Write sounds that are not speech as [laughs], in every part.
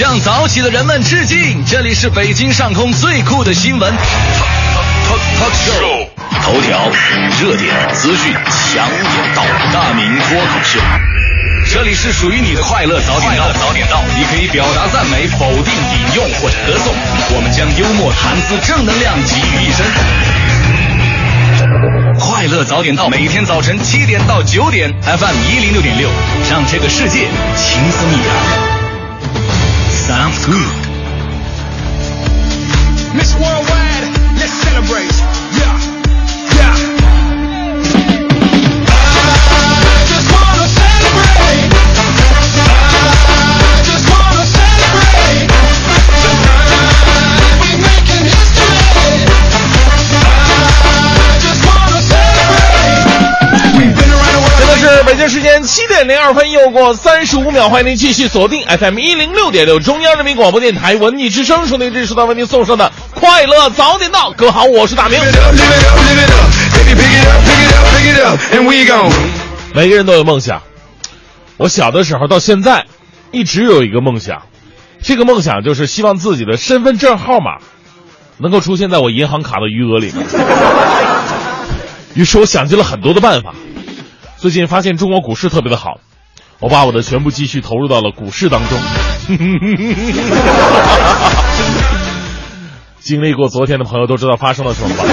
向早起的人们致敬！这里是北京上空最酷的新闻 talk show，头条、热点、资讯、强点到，大明脱口秀。这里是属于你的快乐早点到，早点到，你可以表达赞美、否定、引用或者歌颂，我们将幽默、谈资、正能量集于一身。快乐早点到，每天早晨七点到九点，FM 一零六点六，让这个世界轻松一点。Sounds good。Miss Worldwide, let's celebrate. 是北京时间七点零二分，又过三十五秒，欢迎您继续锁定 FM 一零六点六中央人民广播电台文艺之声，收听这是到为您送上的快乐早点到。各位好，我是大明。每个人都有梦想，我小的时候到现在，一直有一个梦想，这个梦想就是希望自己的身份证号码能够出现在我银行卡的余额里面。于是我想尽了很多的办法。最近发现中国股市特别的好，我把我的全部积蓄投入到了股市当中。[laughs] 经历过昨天的朋友都知道发生了什么吧？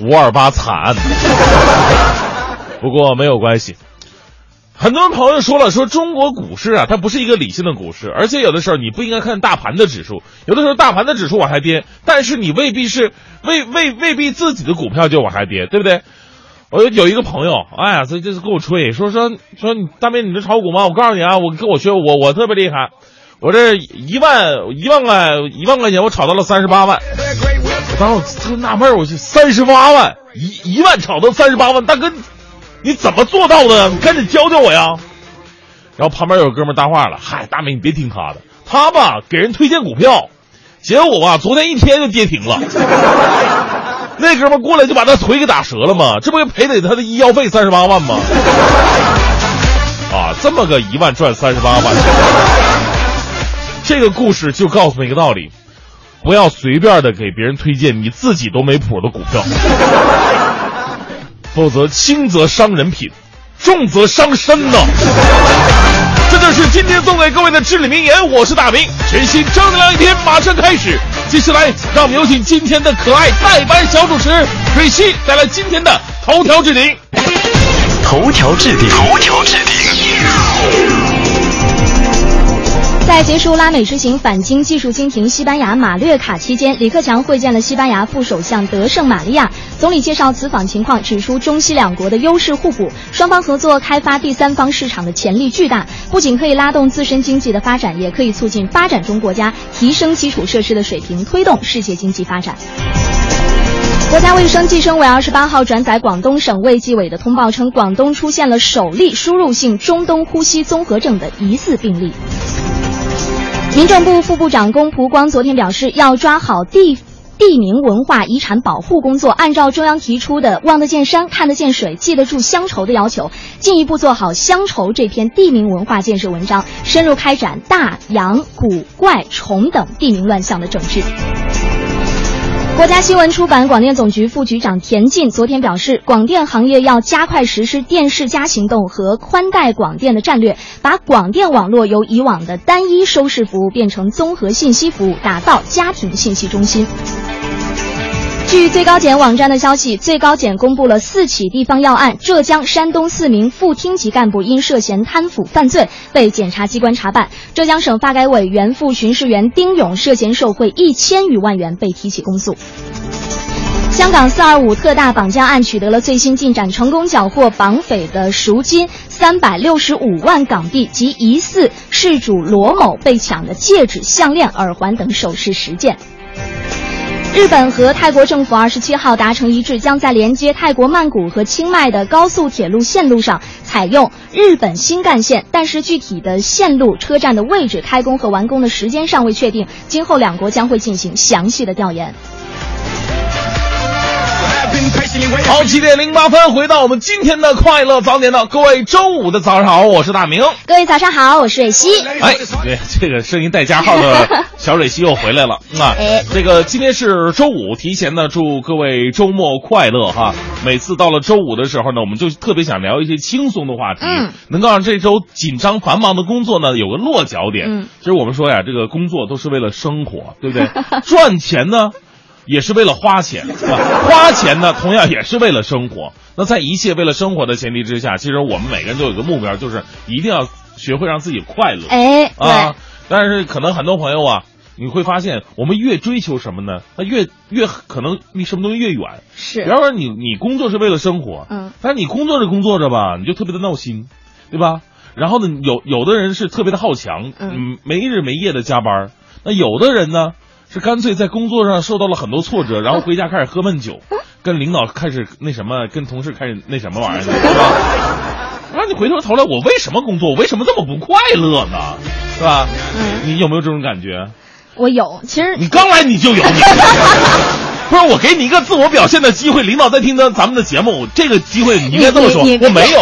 五二八惨。不过没有关系，很多朋友说了，说中国股市啊，它不是一个理性的股市，而且有的时候你不应该看大盘的指数，有的时候大盘的指数往下跌，但是你未必是未未未必自己的股票就往下跌，对不对？我有有一个朋友，哎呀，这这是跟我吹，说说说大明，你这炒股吗？我告诉你啊，我跟我学，我我特别厉害，我这一万一万块一万块钱，我炒到了三十八万。我当时我特纳闷，我去三十八万，一一万炒到三十八万，大哥，你怎么做到的？你赶紧教教我呀！然后旁边有哥们搭话了，嗨，大美你别听他的，他吧给人推荐股票，结果吧昨天一天就跌停了。[laughs] 那哥们过来就把他腿给打折了嘛？这不就赔得他的医药费三十八万吗？啊，这么个一万赚三十八万，这个故事就告诉我们一个道理：不要随便的给别人推荐你自己都没谱的股票，否则轻则伤人品，重则伤身呢。这就是今天送给各位的至理名言。我是大明，全新正能量一天马上开始。接下来，让我们有请今天的可爱代班小主持瑞希带来今天的头条置顶。头条置顶，头条置顶。在结束拉美之行返京技术经停西班牙马略卡期间，李克强会见了西班牙副首相德圣玛利亚。总理介绍此访情况，指出中西两国的优势互补，双方合作开发第三方市场的潜力巨大，不仅可以拉动自身经济的发展，也可以促进发展中国家提升基础设施的水平，推动世界经济发展。国家卫生计生委二十八号转载广东省卫计委的通报称，广东出现了首例输入性中东呼吸综合症的疑似病例。民政部副部长龚蒲光昨天表示，要抓好地地名文化遗产保护工作，按照中央提出的“望得见山、看得见水、记得住乡愁”的要求，进一步做好乡愁这篇地名文化建设文章，深入开展大、洋、古、怪、虫等地名乱象的整治。国家新闻出版广电总局副局长田进昨天表示，广电行业要加快实施“电视加”行动和宽带广电的战略，把广电网络由以往的单一收视服务变成综合信息服务，打造家庭信息中心。据最高检网站的消息，最高检公布了四起地方要案，浙江、山东四名副厅级干部因涉嫌贪腐犯罪被检察机关查办。浙江省发改委原副巡视员丁勇涉嫌受贿一千余万元被提起公诉。香港“四二五”特大绑架案取得了最新进展，成功缴获绑匪的赎金三百六十五万港币及疑似事主罗某被抢的戒指、项链、耳环等首饰十件。日本和泰国政府二十七号达成一致，将在连接泰国曼谷和清迈的高速铁路线路上采用日本新干线，但是具体的线路、车站的位置、开工和完工的时间尚未确定，今后两国将会进行详细的调研。好，七点零八分，回到我们今天的快乐早点到，各位周五的早上好，我是大明。各位早上好，我是蕊希。哎，对，这个声音带加号的小蕊希又回来了 [laughs] 啊！哎这个今天是周五，提前呢祝各位周末快乐哈。每次到了周五的时候呢，我们就特别想聊一些轻松的话题，嗯能够让这周紧张繁忙的工作呢有个落脚点。嗯其实我们说呀，这个工作都是为了生活，对不对？[laughs] 赚钱呢？也是为了花钱？花钱呢，同样也是为了生活。那在一切为了生活的前提之下，其实我们每个人都有一个目标，就是一定要学会让自己快乐。哎，啊对，，但是可能很多朋友啊，你会发现，我们越追求什么呢？那越越可能离什么东西越远。是比是，方说你你工作是为了生活，嗯，但是你工作着工作着吧，你就特别的闹心，对吧？然后呢，有有的人是特别的好强，嗯，没日没夜的加班，那有的人呢是干脆在工作上受到了很多挫折，然后回家开始喝闷酒，[laughs] 跟领导开始那什么，跟同事开始那什么玩意儿，是吧？[laughs] 那你回头头来，我为什么工作？我为什么这么不快乐呢？是吧？嗯，你有没有这种感觉？我有，其实你刚来你就有你，[laughs] 不是我给你一个自我表现的机会，领导在听咱咱们的节目，这个机会你应该这么说，我没有，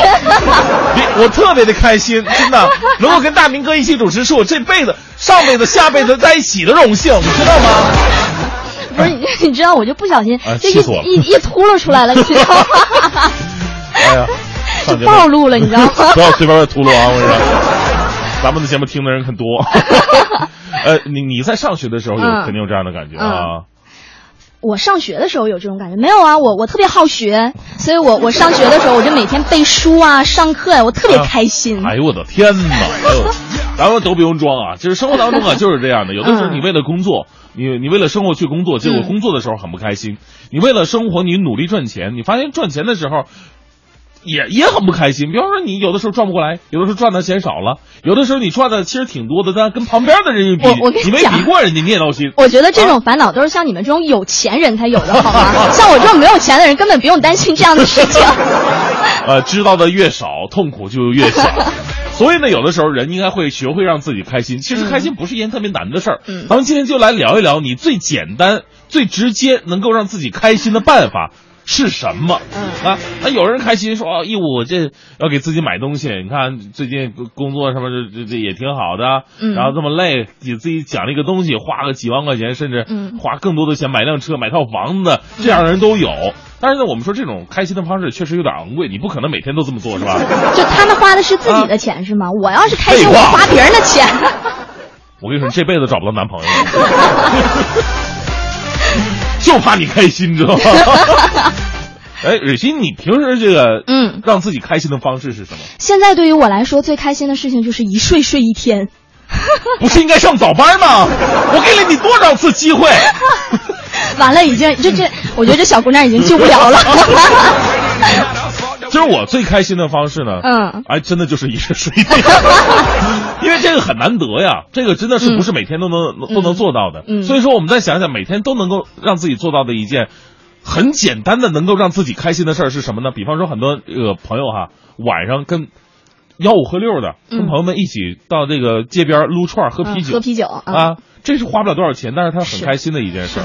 [laughs] 你我特别的开心，真的能够跟大明哥一起主持，是我这辈子、上辈子、下辈子在一起的荣幸，你知道吗？不是你，知道，我就不小心啊就气死我了一一一秃噜出来了，[laughs] 你知道吗？哎呀，暴露了，你知道吗？不要随便秃噜啊！我跟你说，[laughs] 咱们的节目听的人很多。呃，你你在上学的时候有嗯肯定有这样的感觉啊。我上学的时候有这种感觉没有啊？我我特别好学，所以我我上学的时候我就每天背书啊，上课呀、我特别开心。哎呦我的天哪！哎呦，咱们都不用装啊，就是生活当中啊 [laughs] 就是这样的。有的时候嗯你为了工作，你你为了生活去工作，结果嗯工作的时候很不开心；你为了生活，你努力赚钱，你发现赚钱的时候。也也很不开心，比方说你有的时候赚不过来，有的时候赚的钱少了，有的时候你赚的其实挺多的，但跟旁边的人一比，我我跟你你没比过人家，你也闹心。我觉得这种烦恼都是像你们这种有钱人才有的，好吗？像我这种没有钱的人，根本不用担心这样的事情。[laughs] 呃，知道的越少，痛苦就越小。[laughs] 所以呢，有的时候人应该会学会让自己开心。其实开心不是一件特别难的事儿。嗯咱们今天就来聊一聊你最简单、最直接能够让自己开心的办法是什么。嗯啊，那有人开心说啊，义务我这要给自己买东西。你看最近工作什么这这这也挺好的，嗯然后这么累，给自己奖励个东西，花个几万块钱，甚至嗯花更多的钱买辆车、买套房子，这样的人都有。但是呢，我们说这种开心的方式确实有点昂贵，你不可能每天都这么做，是吧？[laughs] 就他们花的是自己的钱是吗？我要是开心，我花别人的钱。[laughs] 我跟你说，你这辈子找不到男朋友了，就怕你开心，知道吗？[laughs] 哎，蕊欣，你平时这个嗯让自己开心的方式是什么？现在对于我来说，最开心的事情就是一睡睡一天。[laughs] 不是应该上早班吗？我给了你多少次机会？[laughs] 完了，已经这这，我觉得这小姑娘已经救不了了。其实我最开心的方式呢，嗯，哎，真的就是一睡睡一天，[laughs] 因为这个很难得呀，这个真的是不是每天都能、都能做到的。嗯。所以说我们再想想，每天都能够让自己做到的一件很简单的能够让自己开心的事儿是什么呢？比方说很多这个朋友哈，晚上跟吆五喝六的，跟嗯。朋友们一起到这个街边撸串儿喝啤酒，嗯喝啤酒啊，这是花不了多少钱，但是他很开心的一件事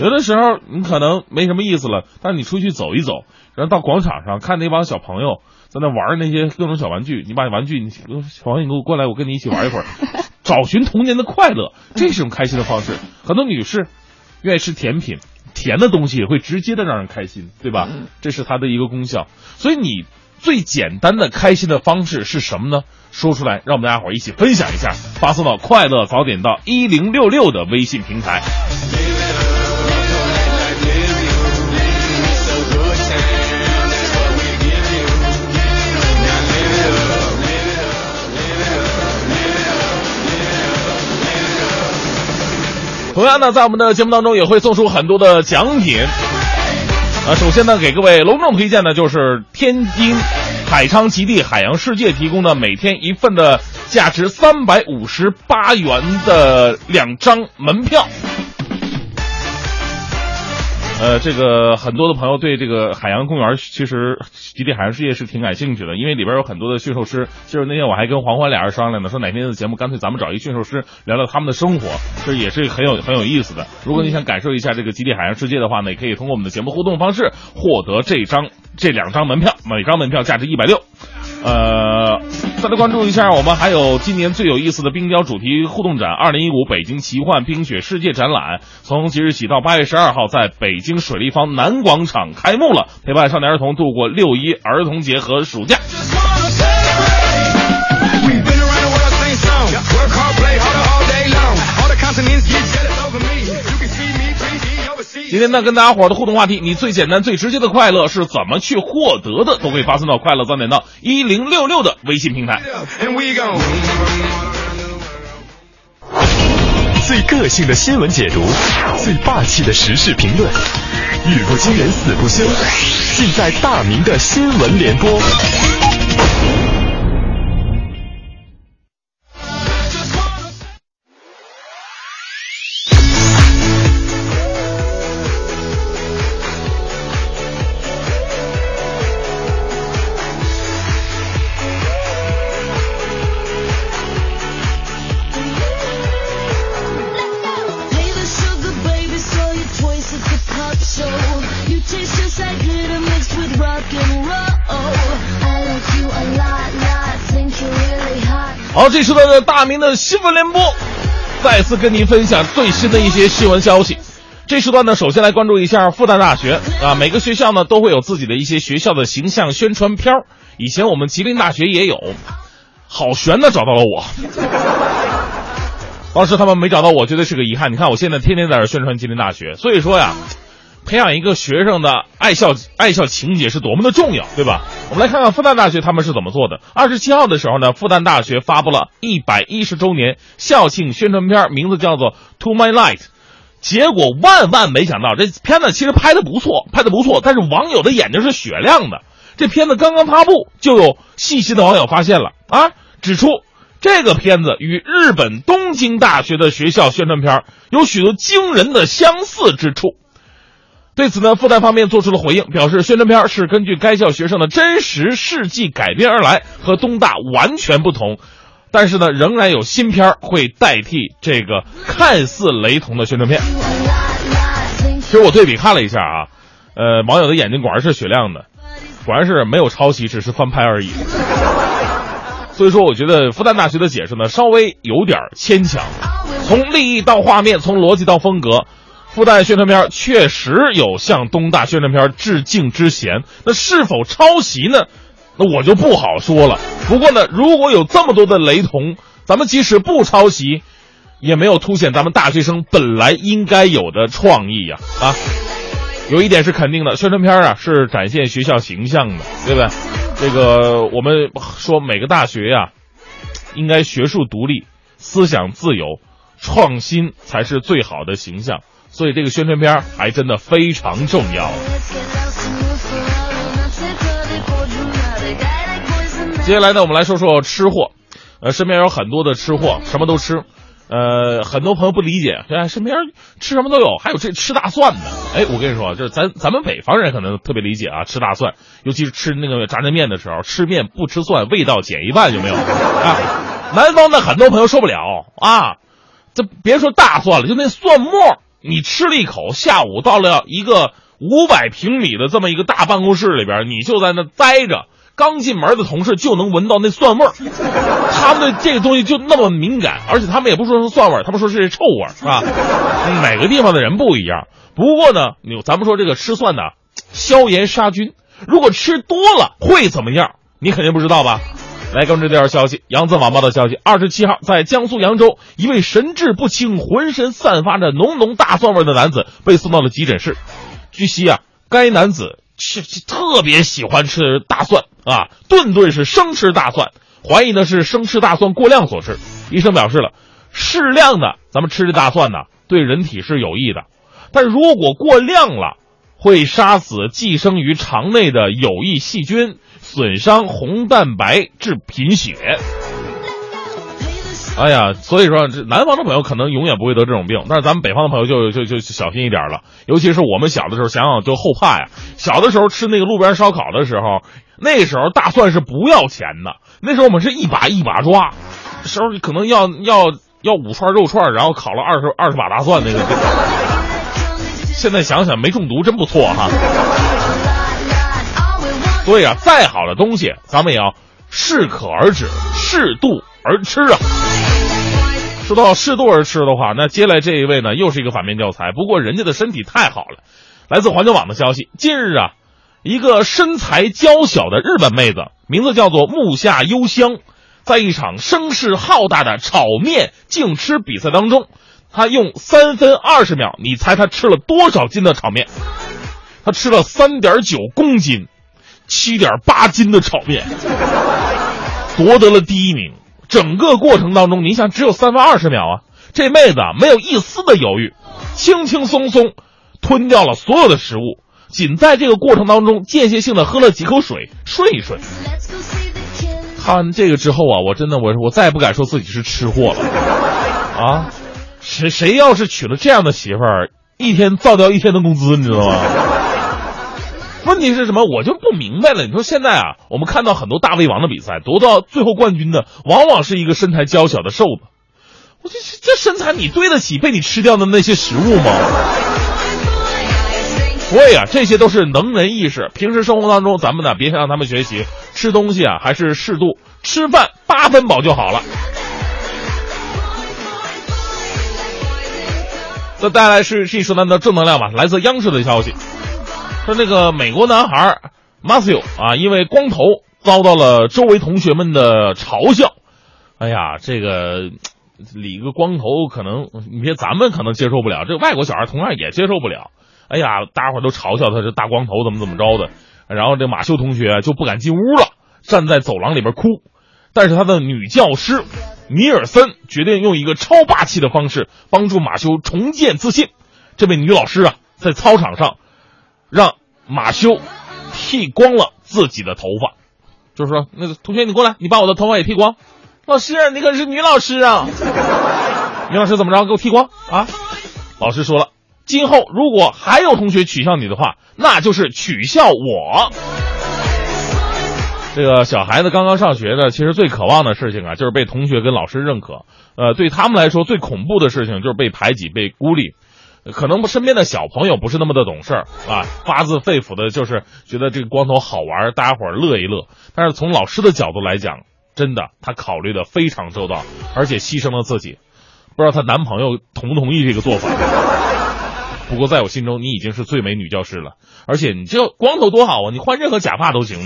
有的时候你可能没什么意思了，但是你出去走一走，然后到广场上看那帮小朋友在那玩那些各种小玩具，你把玩具，你小朋友你给我过来，我跟你一起玩一会儿，[laughs] 找寻童年的快乐，这是一种开心的方式。很多女士愿意吃甜品，甜的东西也会直接的让人开心，对吧？嗯这是它的一个功效。所以你最简单的开心的方式是什么呢？说出来，让我们大家伙一起分享一下，发送到快乐早点到一零六六的微信平台。同样呢，在我们的节目当中也会送出很多的奖品。啊，首先呢，给各位隆重推荐的就是天津海昌极地海洋世界提供的每天一份的价值三百五十八元的两张门票。呃，这个很多的朋友对这个海洋公园，其实极地海洋世界是挺感兴趣的，因为里边有很多的驯兽师。就是那天我还跟黄欢俩人商量呢，说哪天的节目干脆咱们找一驯兽师聊聊他们的生活，这也是很有很有意思的。如果你想感受一下这个极地海洋世界的话呢，也可以通过我们的节目互动方式获得这张这两张门票，每张门票价值一百六。呃，再来关注一下，我们还有今年最有意思的冰雕主题互动展——二零一五北京奇幻冰雪世界展览，从即日起到八月十二号，在北京水立方南广场开幕了，陪伴少年儿童度过六一儿童节和暑假。今天呢，跟大家伙儿的互动话题，你最简单、最直接的快乐是怎么去获得的？都可以发送到快乐早点到一零六六的微信平台。最个性的新闻解读，最霸气的时事评论，语不惊人死不休，尽在大明的新闻联播。这时段的大明的新闻联播，再次跟您分享最新的一些新闻消息。这时段呢，首先来关注一下复旦大学啊，每个学校呢都会有自己的一些学校的形象宣传片儿以前我们吉林大学也有，好悬的找到了我。当时他们没找到我，觉得是个遗憾。你看我现在天天在这宣传吉林大学，所以说呀，培养一个学生的爱校爱校情节是多么的重要，对吧？我们来看看复旦大学他们是怎么做的。二十七号的时候呢，复旦大学发布了一百一十周年校庆宣传片，名字叫做《To My Light》。结果万万没想到，这片子其实拍的不错，拍的不错，但是网友的眼睛是雪亮的。这片子刚刚发布，就有细心的网友发现了啊，指出这个片子与日本东京大学的学校宣传片有许多惊人的相似之处。对此呢，复旦方面做出了回应，表示宣传片是根据该校学生的真实事迹改编而来，和东大完全不同。但是呢，仍然有新片会代替这个看似雷同的宣传片。其实我对比看了一下啊，呃，网友的眼睛果然是雪亮的，果然是没有抄袭，只是翻拍而已。所以说，我觉得复旦大学的解释呢，稍微有点牵强。从立意到画面，从逻辑到风格，复旦宣传片确实有向东大宣传片致敬之嫌。那是否抄袭呢？那我就不好说了。不过呢，如果有这么多的雷同，咱们即使不抄袭，也没有凸显咱们大学生本来应该有的创意呀啊！有一点是肯定的，宣传片啊是展现学校形象的，对不对？这个我们说每个大学呀、应该学术独立、思想自由、创新才是最好的形象。所以这个宣传片还真的非常重要。接下来呢，我们来说说吃货。呃，身边有很多的吃货，什么都吃。呃，很多朋友不理解，哎，身边吃什么都有，还有这吃大蒜的。哎，我跟你说，就是咱咱们北方人可能特别理解啊，吃大蒜，尤其是吃那个炸酱面的时候，吃面不吃蒜，味道减一半，有没有？啊，南方的很多朋友受不了啊，这别说大蒜了，就那蒜末，你吃了一口，下午到了一个五百平米的这么一个大办公室里边，你就在那待着。刚进门的同事就能闻到那蒜味儿，他们对这个东西就那么敏感，而且他们也不说是蒜味儿，他们说是臭味儿，是吧？每个地方的人不一样。不过呢，你咱们说这个吃蒜呢，消炎杀菌，如果吃多了会怎么样？你肯定不知道吧？来关注这条消息，扬子晚报的消息，二十七号在江苏扬州，一位神志不清、浑身散发着浓浓大蒜味的男子被送到了急诊室。据悉啊，该男子是特别喜欢吃大蒜啊，顿顿是生吃大蒜，怀疑呢是生吃大蒜过量所致。医生表示了，适量的咱们吃这大蒜呢，对人体是有益的，但如果过量了，会杀死寄生于肠内的有益细菌，损伤红蛋白，致贫血。哎呀，所以说这南方的朋友可能永远不会得这种病，但是咱们北方的朋友就就就小心一点了。尤其是我们小的时候，想想就后怕呀。小的时候吃那个路边烧烤的时候，那时候大蒜是不要钱的，那时候我们是一把一把抓，时候可能要要要五串肉串，然后烤了二十二十把大蒜那个。现在想想没中毒真不错哈。所以啊，再好的东西咱们也要适可而止，适度而吃啊。说到适度而吃的话，那接下来这一位呢，又是一个反面教材。不过人家的身体太好了。来自环球网的消息，近日啊，一个身材娇小的日本妹子，名字叫做木下优香，在一场声势浩大的炒面竞吃比赛当中，她用三分二十秒，你猜她吃了多少斤的炒面？她吃了三点九公斤，七点八斤的炒面，夺得了第一名。整个过程当中，你想只有三分二十秒啊，这妹子啊没有一丝的犹豫，轻轻松松吞掉了所有的食物，仅在这个过程当中间歇性的喝了几口水，顺一顺。看完这个之后啊，我真的我我再也不敢说自己是吃货了啊！谁谁要是娶了这样的媳妇儿，一天造掉一天的工资，你知道吗？问题是什么？我就不明白了。你说现在啊，我们看到很多大胃王的比赛，夺到最后冠军的，往往是一个身材娇小的瘦子。我这这身材，你对得起被你吃掉的那些食物吗？所以啊，这些都是能人异士。平时生活当中，咱们呢别向他们学习，吃东西啊还是适度，吃饭八分饱就好了。这带来是是一说咱的正能量吧。来自央视的消息。说那个美国男孩 Matthew 啊，因为光头遭到了周围同学们的嘲笑。哎呀，这个理个光头可能，你别咱们可能接受不了，这外国小孩同样也接受不了。哎呀，大家伙都嘲笑他这大光头怎么怎么着的。然后这马修同学就不敢进屋了，站在走廊里边哭。但是他的女教师米尔森决定用一个超霸气的方式帮助马修重建自信。这位女老师啊，在操场上。让马修剃光了自己的头发，就是说，那个同学你过来，你把我的头发也剃光。老师，你可是女老师啊！女老师怎么着？给我剃光啊！老师说了，今后如果还有同学取笑你的话，那就是取笑我。这个小孩子刚刚上学呢，其实最渴望的事情啊，就是被同学跟老师认可。呃，对他们来说，最恐怖的事情就是被排挤、被孤立。可能身边的小朋友不是那么的懂事儿啊，发自肺腑的就是觉得这个光头好玩，大家伙儿乐一乐。但是从老师的角度来讲，真的他考虑的非常周到，而且牺牲了自己。不知道她男朋友同不同意这个做法。[laughs] 不过在我心中，你已经是最美女教师了，而且你这光头多好啊，你换任何假发都行。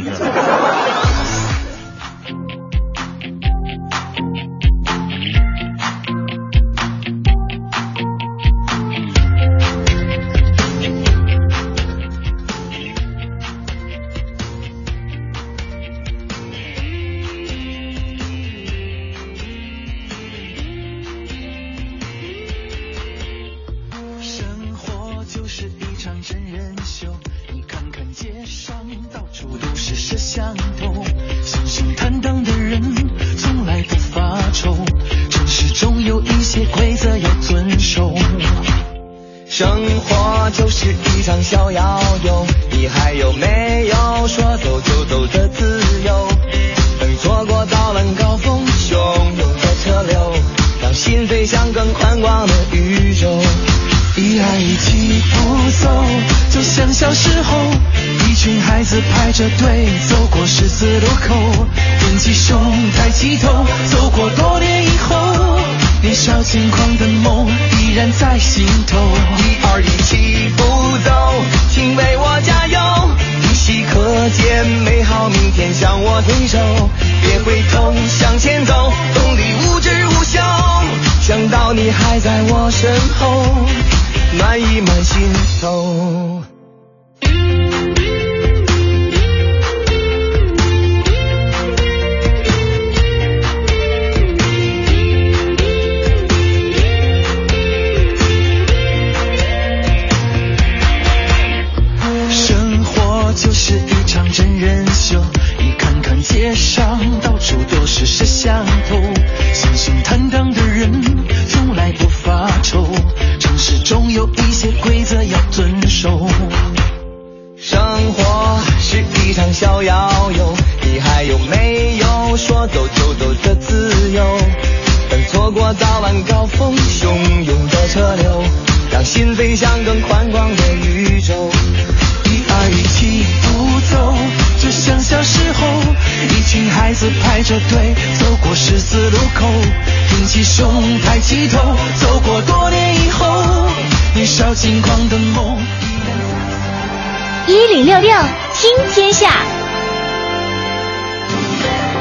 逍遥游你还有没有？说走就走的自由。等错过早了高峰汹涌的车流让心飞向更宽广的宇宙。一二一起不走就像小时候一群孩子排着队走过十字路口挺起胸抬起头走过多年以后年少轻狂的梦依然在晚高峰汹涌的车流，让心飞向更宽广的宇宙。一二一起步走，就像小时候，一群孩子排着队走过十字路口，挺起胸，抬起头，走过多年以后，年少轻狂的梦。一零六六听天下。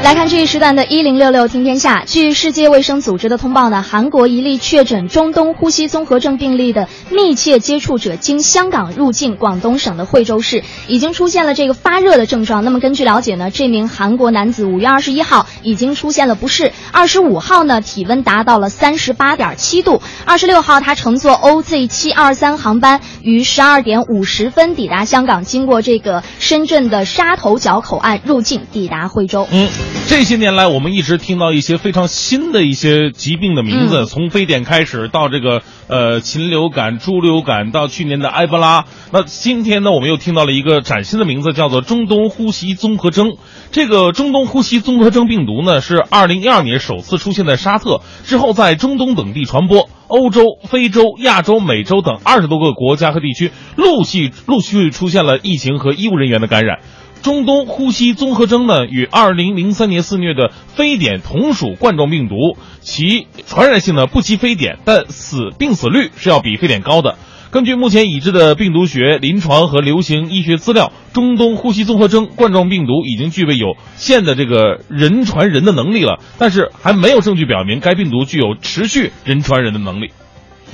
来看这一时段的“一零六六听天下”。据世界卫生组织的通报呢，韩国一例确诊中东呼吸综合症病例的密切接触者经香港入境广东省的惠州市，已经出现了这个发热的症状。那么根据了解呢，这名韩国男子五月二十一号已经出现了不适，二十五号呢体温达到了三十八点七度，二十六号他乘坐 OZ 七二三航班于十二点五十分抵达香港，经过这个深圳的沙头角口岸入境，抵达惠州。嗯。这些年来，我们一直听到一些非常新的一些疾病的名字，从非典开始到这个呃禽流感、猪流感，到去年的埃博拉。那今天呢，我们又听到了一个崭新的名字，叫做中东呼吸综合征。这个中东呼吸综合征病毒呢，是二零一二年首次出现在沙特，之后在中东等地传播，欧洲、非洲、亚洲、美洲等二十多个国家和地区陆续陆续出现了疫情和医务人员的感染。中东呼吸综合征呢，与二零零三年肆虐的非典同属冠状病毒，其传染性呢不及非典，但死病死率是要比非典高的。根据目前已知的病毒学、临床和流行医学资料，中东呼吸综合征冠状病毒已经具备有限的这个人传人的能力了，但是还没有证据表明该病毒具有持续人传人的能力。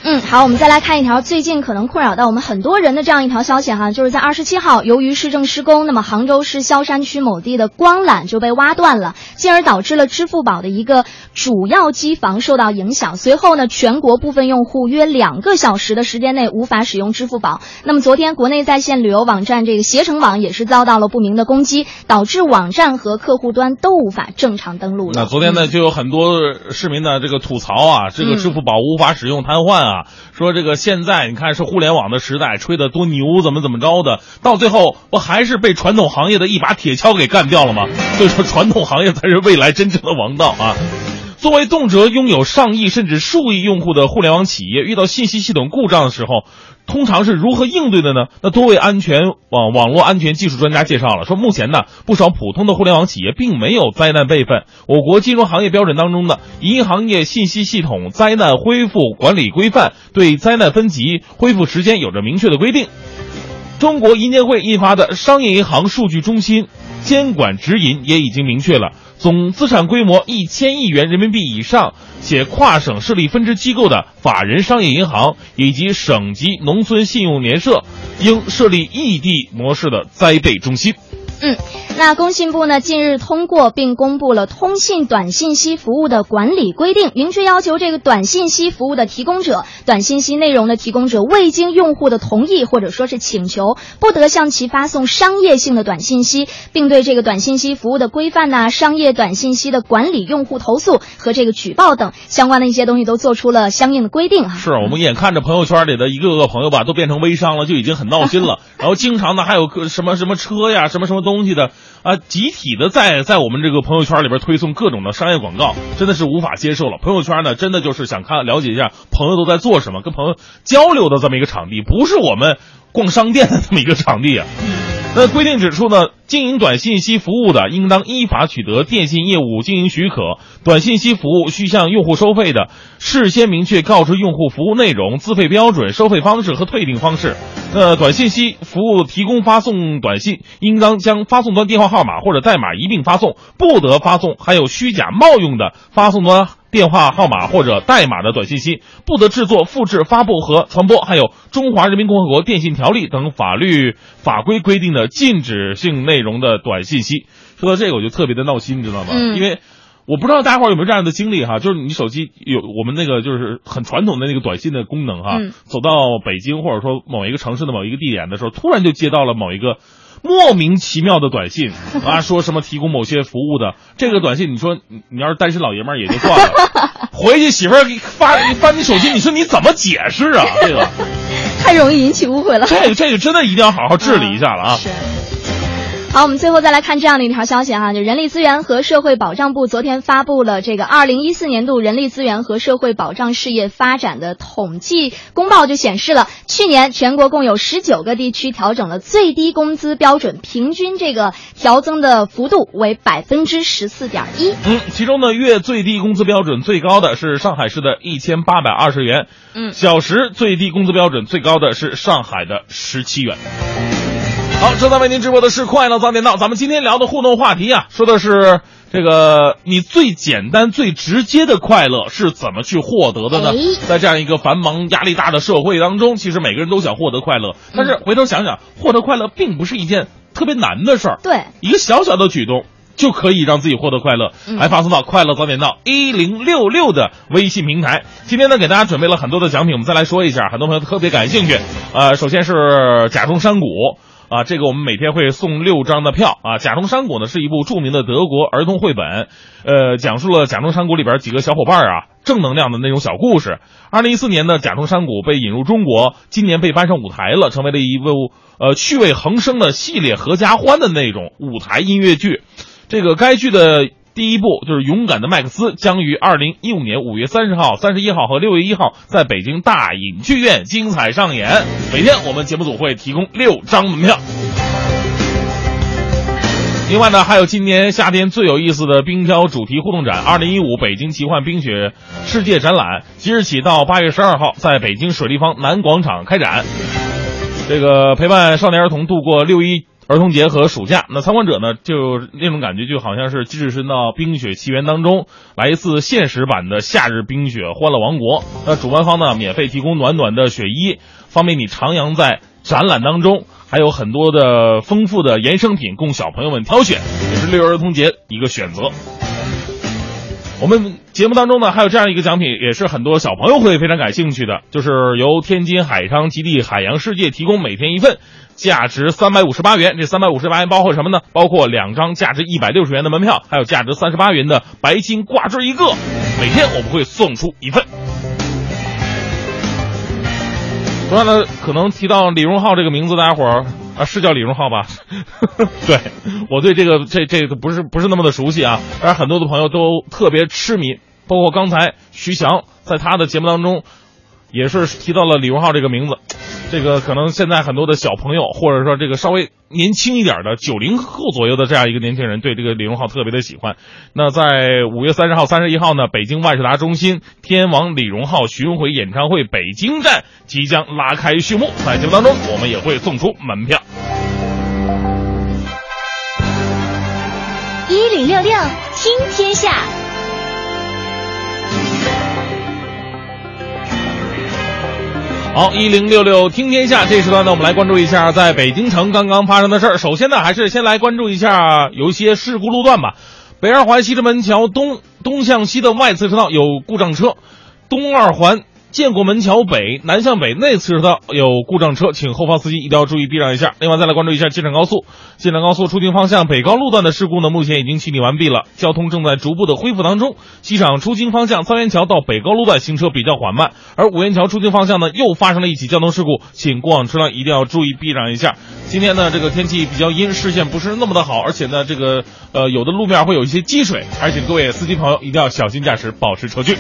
嗯，好，我们再来看一条最近可能困扰到我们很多人的这样一条消息哈，就是在二十七号，由于市政施工，那么杭州市萧山区某地的光缆就被挖断了，进而导致了支付宝的一个主要机房受到影响。随后呢，全国部分用户约两个小时的时间内无法使用支付宝。那么昨天，国内在线旅游网站这个携程网也是遭到了不明的攻击，导致网站和客户端都无法正常登录。那昨天呢，就有很多市民呢这个吐槽啊，这个支付宝无法使用瘫痪啊。啊，说这个现在你看是互联网的时代，吹的多牛，怎么怎么着的，到最后不还是被传统行业的一把铁锹给干掉了吗？[laughs] 所以说，传统行业才是未来真正的王道啊！作为动辄拥有上亿甚至数亿用户的互联网企业，遇到信息系统故障的时候。通常是如何应对的呢？那多位安全网网络安全技术专家介绍了，说目前呢，不少普通的互联网企业并没有灾难备份。我国金融行业标准当中呢，银行业信息系统灾难恢复管理规范对灾难分级、恢复时间有着明确的规定。中国银监会印发的《商业银行数据中心监管指引》也已经明确了。总资产规模一千亿元人民币以上且跨省设立分支机构的法人商业银行以及省级农村信用联社，应设立异地模式的灾备中心。嗯，那工信部呢近日通过并公布了通信短信息服务的管理规定，明确要求这个短信息服务的提供者、短信息内容的提供者未经用户的同意或者说是请求，不得向其发送商业性的短信息，并对这个短信息服务的规范呐、商业短信息的管理、用户投诉和这个举报等相关的一些东西都做出了相应的规定哈。是我们眼看着朋友圈里的一个个朋友吧，都变成微商了，就已经很闹心了。然后经常呢还有个什么什么车呀，什么什么东。东西的啊，集体的在在我们这个朋友圈里边推送各种的商业广告，真的是无法接受了。朋友圈呢，真的就是想看了解一下朋友都在做什么，跟朋友交流的这么一个场地，不是我们逛商店的这么一个场地啊。那规定指出呢，经营短信息服务的，应当依法取得电信业务经营许可。短信息服务需向用户收费的，事先明确告知用户服务内容、资费标准、收费方式和退订方式。呃，短信息服务提供发送短信，应当将发送端电话号码或者代码一并发送，不得发送含有虚假冒用的发送端。电话号码或者代码的短信息不得制作、复制、发布和传播含有《中华人民共和国电信条例》等法律法规规定的禁止性内的短信息。说到这个，我就特别的闹心，你知道吗？嗯。因为我不知道大家伙有没有这样的经历哈，就是你手机有我们那个就是很传统的那个短信的功能哈，走到北京或者说某一个城市的某一个地点的时候，突然就接到了某一个。莫名其妙的短信 [laughs] 啊，说什么提供某些服务的这个短信，你说你你要是单身老爷们儿也就算了，[laughs] 回去媳妇儿发翻你手机，你说你怎么解释啊？这个 [laughs] 太容易引起误会了。这个这个真的一定要好好治理一下了啊。好，我们最后再来看这样的一条消息哈，就人力资源和社会保障部昨天发布了这个二零一四年度人力资源和社会保障事业发展的统计公报，就显示了去年全国共有十九个地区调整了最低工资标准，平均这个调增的幅度为百分之十四点一。嗯，其中呢，月最低工资标准最高的是上海市的一千八百二十元，嗯小时最低工资标准最高的是上海的十七元。好，正在为您直播的是快乐早点到，咱们今天聊的互动话题啊，说的是这个你最简单、最直接的快乐是怎么去获得的呢哎？在这样一个繁忙、压力大的社会当中，其实每个人都想获得快乐，但是回头想想，获得快乐并不是一件特别难的事儿。对，一个小小的举动就可以让自己获得快乐，嗯来发送到快乐早点到一零六六的微信平台。今天呢，给大家准备了很多的奖品，我们再来说一下，很多朋友特别感兴趣。呃，首先是甲虫山谷。啊，这个我们每天会送六张的票啊。甲虫山谷呢是一部著名的德国儿童绘本，呃，讲述了甲虫山谷里边几个小伙伴啊正能量的那种小故事。二零一四年呢，甲虫山谷被引入中国，今年被搬上舞台了，成为了一部呃趣味横生的系列合家欢的那种舞台音乐剧。这个该剧的第一部就是《勇敢的麦克斯》，将于二零一五年五月三十号、三十一号和六月一号在北京大隐剧院精彩上演。每天我们节目组会提供六张门票。另外呢，还有今年夏天最有意思的冰雕主题互动展——二零一五北京奇幻冰雪世界展览，即日起到八月十二号在北京水立方南广场开展。这个陪伴少年儿童度过六一儿童节和暑假，那参观者呢，就那种感觉就好像是置身到冰雪奇缘当中，来一次现实版的夏日冰雪欢乐王国。那主办方呢，免费提供暖暖的雪衣，方便你徜徉在展览当中，还有很多的丰富的衍生品供小朋友们挑选，也是六一儿童节一个选择。我们节目当中呢，还有这样一个奖品，也是很多小朋友会非常感兴趣的，就是由天津海昌基地海洋世界提供每天一份，价值三百五十八元。这三百五十八元包括什么呢？包括两张价值一百六十元的门票，还有价值三十八元的白金挂坠一个。每天我们会送出一份。同样呢，可能提到李荣浩这个名字，大家伙儿啊是叫李荣浩吧？[laughs] 对我对这个这这个不是不是那么的熟悉啊，当然很多的朋友都特别痴迷，包括刚才徐翔在他的节目当中也是提到了李荣浩这个名字。这个可能现在很多的小朋友，或者说这个稍微年轻一点的九零后左右的这样一个年轻人，对这个李荣浩特别的喜欢。那在五月三十号、三十一号呢，北京万事达中心天王李荣浩巡回演唱会北京站即将拉开序幕，在节目当中我们也会送出门票。一零六六听天下。好，一零六六听天下，这时段呢，我们来关注一下在北京城刚刚发生的事儿。首先呢，还是先来关注一下有一些事故路段吧。北二环西直门桥东东向西的外侧车道有故障车，东二环建国门桥北南向北内侧车道有故障车，请后方司机一定要注意避让一下。另外再来关注一下京沈高速，京沈高速出京方向北高路段的事故呢，目前已经清理完毕了，交通正在逐步的恢复当中。机场出京方向三元桥到北高路段行车比较缓慢，而五元桥出京方向呢又发生了一起交通事故，请过往车辆一定要注意避让一下。今天呢，这个天气比较阴，视线不是那么的好，而且呢，这个呃有的路面会有一些积水，还请各位司机朋友一定要小心驾驶，保持车距。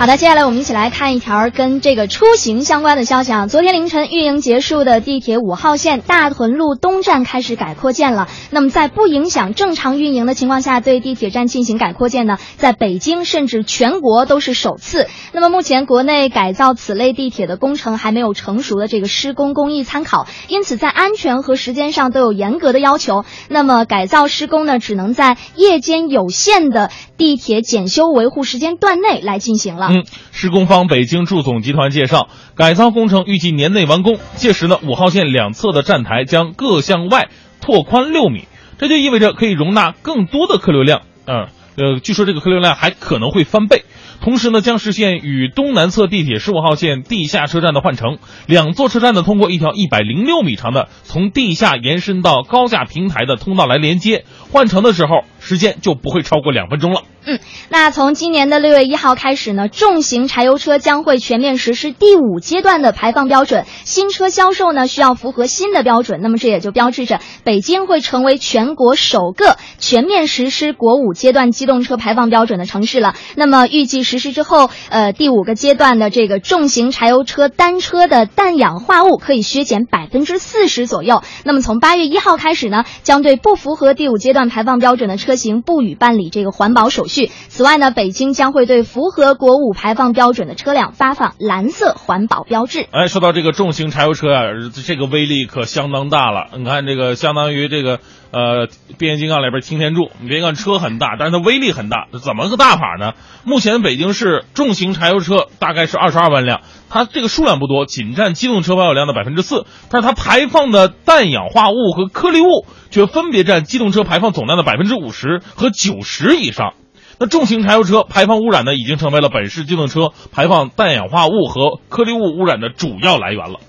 好的，接下来我们一起来看一条跟这个出行相关的消息啊。昨天凌晨运营结束的地铁五号线大屯路东站开始改扩建了。那么在不影响正常运营的情况下，对地铁站进行改扩建呢，在北京甚至全国都是首次。那么目前国内改造此类地铁的工程还没有成熟的这个施工工艺参考，因此在安全和时间上都有严格的要求。那么改造施工呢，只能在夜间有限的地铁检修维护时间段内来进行了。嗯，施工方北京住总集团介绍，改造工程预计年内完工。届时呢，五号线两侧的站台将各向外拓宽六米，这就意味着可以容纳更多的客流量。嗯，呃，据说这个客流量还可能会翻倍。同时呢，将实现与东南侧地铁十五号线地下车站的换乘，两座车站呢通过一条一百零六米长的从地下延伸到高架平台的通道来连接。换乘的时候时间就不会超过两分钟了。嗯，那从今年的六月一号开始呢，重型柴油车将会全面实施第五阶段的排放标准，新车销售呢需要符合新的标准。那么这也就标志着北京会成为全国首个全面实施国五阶段机动车排放标准的城市了。那么预计实施之后，呃，第五个阶段的这个重型柴油车单车的氮氧化物可以削减百分之四十左右。那么从八月一号开始呢，将对不符合第五阶段排放标准的车型不予办理这个环保手续。此外呢，北京将会对符合国五排放标准的车辆发放蓝色环保标志。哎，说到这个重型柴油车啊，这个威力可相当大了。你看，这个相当于这个呃变形金刚里边擎天柱，你别看车很大，但是它威力很大。怎么个大法呢？目前北京市重型柴油车大概是二十二万辆，它这个数量不多，仅占机动车保有量的百分之四，但是它排放的氮氧化物和颗粒物却分别占机动车排放总量的百分之五十和九十以上。那重型柴油车排放污染呢，已经成为了本市机动车排放氮氧化物和颗粒物污染的主要来源了。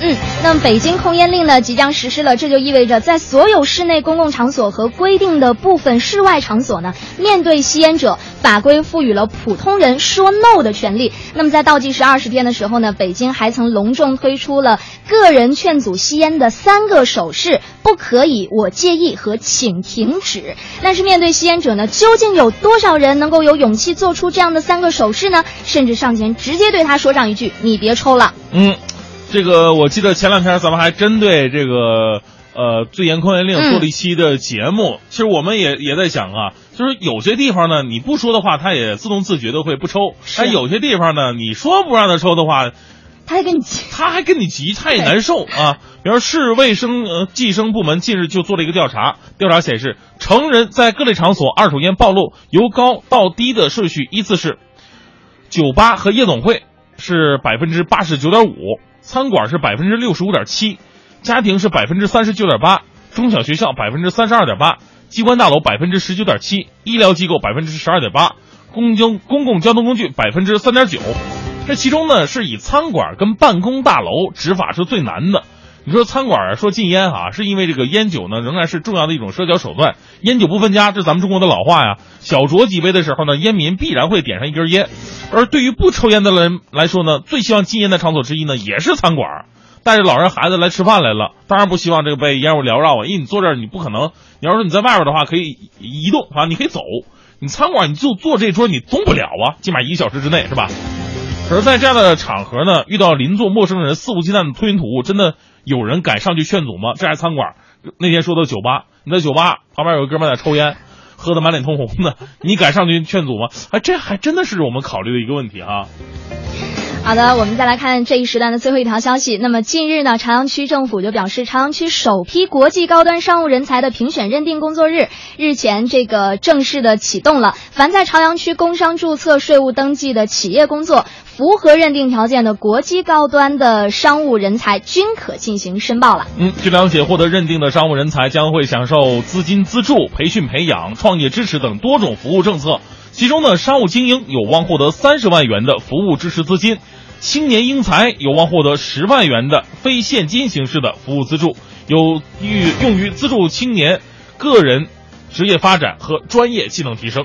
嗯，那么北京控烟令呢即将实施了，这就意味着在所有室内公共场所和规定的部分室外场所呢，面对吸烟者，法规赋予了普通人说 no 的权利。那么在倒计时二十天的时候呢，北京还曾隆重推出了个人劝阻吸烟的三个手势：不可以、我介意和请停止。但是面对吸烟者呢，究竟有多少人能够有勇气做出这样的三个手势呢？甚至上前直接对他说上一句：“你别抽了。”嗯。这个我记得前两天咱们还针对这个呃最严控烟令做了一期的节目。其实我们也也在想啊，就是有些地方呢你不说的话，他也自动自觉的会不抽；但有些地方呢，你说不让他抽的话，他还跟你急，他还跟你急，他也难受 [laughs] 啊。比如市卫生呃计生部门近日就做了一个调查，调查显示，成人在各类场所二手烟暴露由高到低的顺序依次是：酒吧和夜总会是百分之八十九点五。餐馆是百分之六十五点七，家庭是百分之三十九点八，中小学校百分之三十二点八，机关大楼百分之十九点七，医疗机构百分之十二点八，公交公共交通工具百分之三点九。这其中呢，是以餐馆跟办公大楼执法是最难的。你说餐馆说禁烟啊，是因为这个烟酒呢仍然是重要的一种社交手段，烟酒不分家，这是咱们中国的老话呀。小酌几杯的时候呢，烟民必然会点上一根烟。而对于不抽烟的人来说呢，最希望禁烟的场所之一呢，也是餐馆。带着老人孩子来吃饭来了，当然不希望这个被烟雾缭绕啊，因为你坐这儿你不可能。你要说你在外边的话，可以移动啊，你可以走。你餐馆你就坐这桌，你动不了啊，起码一个小时之内是吧？可是，在这样的场合呢，遇到邻座陌生人肆无忌惮的吞云吐雾，真的有人敢上去劝阻吗？这还餐馆？那天说的酒吧，你在酒吧旁边有个哥们在抽烟。喝得满脸通红的，[laughs] 你敢上去劝阻吗？啊，这还真的是我们考虑的一个问题哈。好的，我们再来看这一时段的最后一条消息。那么近日呢，朝阳区政府就表示，朝阳区首批国际高端商务人才的评选认定工作日日前这个正式的启动了。凡在朝阳区工商注册、税务登记的企业工作。符合认定条件的国际高端的商务人才均可进行申报了。嗯，据了解，获得认定的商务人才将会享受资金资助、培训培养、创业支持等多种服务政策。其中呢，商务精英有望获得三十万元的服务支持资金，青年英才有望获得十万元的非现金形式的服务资助，有用于资助青年个人职业发展和专业技能提升。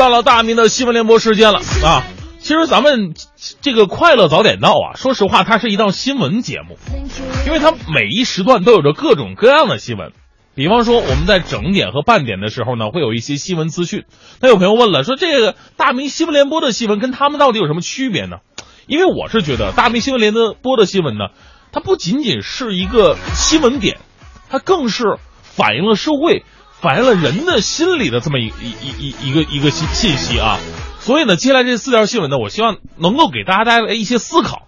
到了大明的新闻联播时间了啊！其实咱们这个快乐早点到啊，说实话，它是一档新闻节目，因为它每一时段都有着各种各样的新闻。比方说，我们在整点和半点的时候呢，会有一些新闻资讯。那有朋友问了，说这个大明新闻联播的新闻跟他们到底有什么区别呢？因为我是觉得，大明新闻联播的新闻呢，它不仅仅是一个新闻点，它更是反映了社会。反映了人的心理的这么一一一一一个一个信信息啊，所以呢，接下来这四条新闻呢，我希望能够给大家带来一些思考。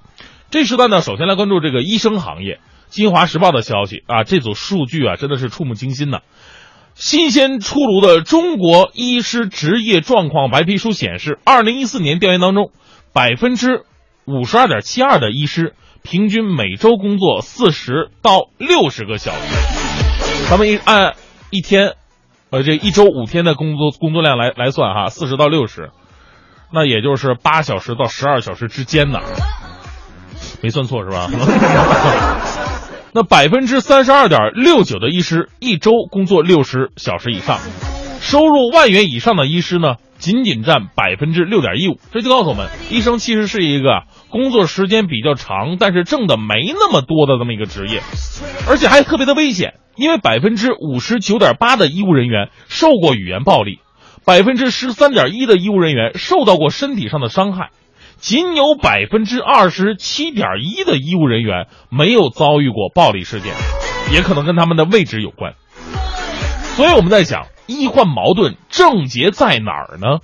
这时段呢，首先来关注这个医生行业。《金华时报》的消息啊，这组数据啊，真的是触目惊心呐。新鲜出炉的中国医师职业状况白皮书显示，二零一四年调研当中，百分之五十二点七二的医师平均每周工作四十到六十个小时。咱们一按一天，呃，这一周五天的工作工作量来来算哈，四十到六十，那也就是八小时到十二小时之间呢。没算错是吧？[laughs] 那百分之三十二点六九的医师一周工作六十小时以上，收入万元以上的医师呢，仅仅占百分之六点一五。这就告诉我们，医生其实是一个工作时间比较长，但是挣的没那么多的这么一个职业，而且还特别的危险，因为百分之五十九点八的医务人员受过语言暴力，百分之十三点一的医务人员受到过身体上的伤害。仅有百分之二十七点一的医务人员没有遭遇过暴力事件，也可能跟他们的位置有关。所以我们在想，医患矛盾症结在哪儿呢？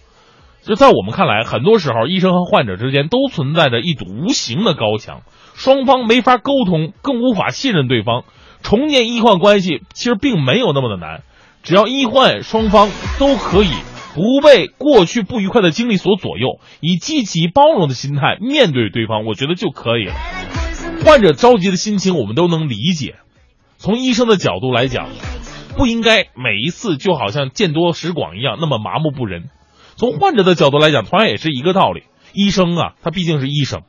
就在我们看来，很多时候医生和患者之间都存在着一堵无形的高墙，双方没法沟通，更无法信任对方。重建医患关系其实并没有那么的难，只要医患双方都可以。不被过去不愉快的经历所左右，以积极包容的心态面对对方，我觉得就可以了。患者着急的心情我们都能理解。从医生的角度来讲，不应该每一次就好像见多识广一样那么麻木不仁。从患者的角度来讲，同样也是一个道理。医生啊，他毕竟是医生，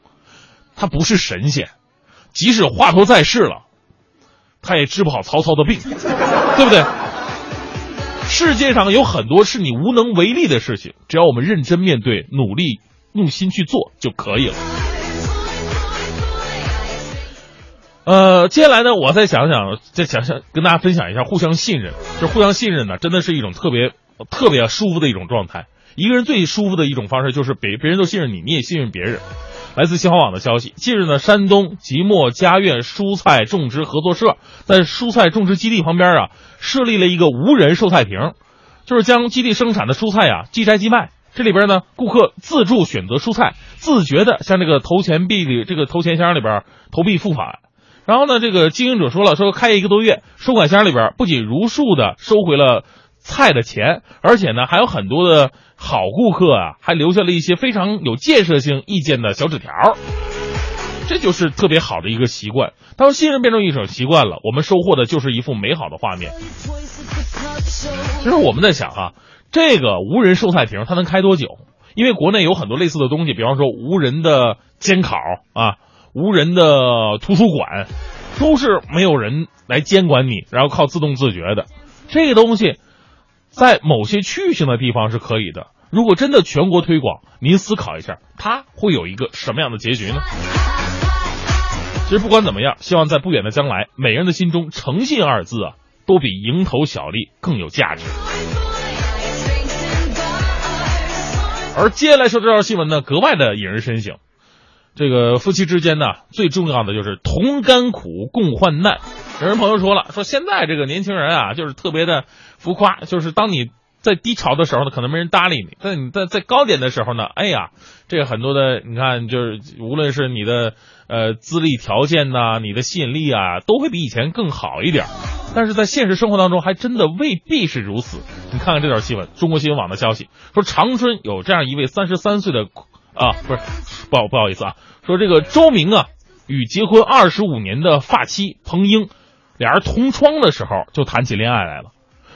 他不是神仙，即使华佗在世了，他也治不好曹操的病，对不对？世界上有很多是你无能为力的事情，只要我们认真面对、努力用心去做就可以了。呃，接下来呢，我再想想，再想想跟大家分享一下互相信任。这互相信任呢，真的是一种特别特别舒服的一种状态。一个人最舒服的一种方式就是别别人都信任你，你也信任别人。来自新华网的消息，近日呢，山东即墨家苑蔬菜种植合作社在蔬菜种植基地旁边啊，设立了一个无人售菜亭，就是将基地生产的蔬菜啊即摘即卖。这里边呢，顾客自助选择蔬菜，自觉的向这个投钱币里这个投钱箱里边投币付款。然后呢，这个经营者说了，说开业一个多月，收款箱里边不仅如数的收回了菜的钱，而且呢，还有很多的。好顾客啊，还留下了一些非常有建设性意见的小纸条，这就是特别好的一个习惯。当信任变成一种习惯了，我们收获的就是一幅美好的画面。其实我们在想啊，这个无人售菜亭它能开多久？因为国内有很多类似的东西，比方说无人的监考啊，无人的图书馆，都是没有人来监管你，然后靠自动自觉的。这个东西。在某些区域性的地方是可以的。如果真的全国推广，您思考一下，它会有一个什么样的结局呢？其实不管怎么样，希望在不远的将来，每人的心中“诚信”二字啊，都比蝇头小利更有价值。而接下来说这条新闻呢，格外的引人深省。这个夫妻之间呢，最重要的就是同甘苦，共患难。有人朋友说了，说现在这个年轻人啊，就是特别的浮夸，就是当你在低潮的时候呢，可能没人搭理你；在你在在高点的时候呢，哎呀，这个很多的，你看，就是无论是你的呃资历条件呐，你的吸引力啊，都会比以前更好一点。但是在现实生活当中，还真的未必是如此。你看看这条新闻，中国新闻网的消息说，长春有这样一位三十三岁的啊，不是，不好不好意思啊，说这个周明啊，与结婚二十五年的发妻彭英。俩人同窗的时候就谈起恋爱来了，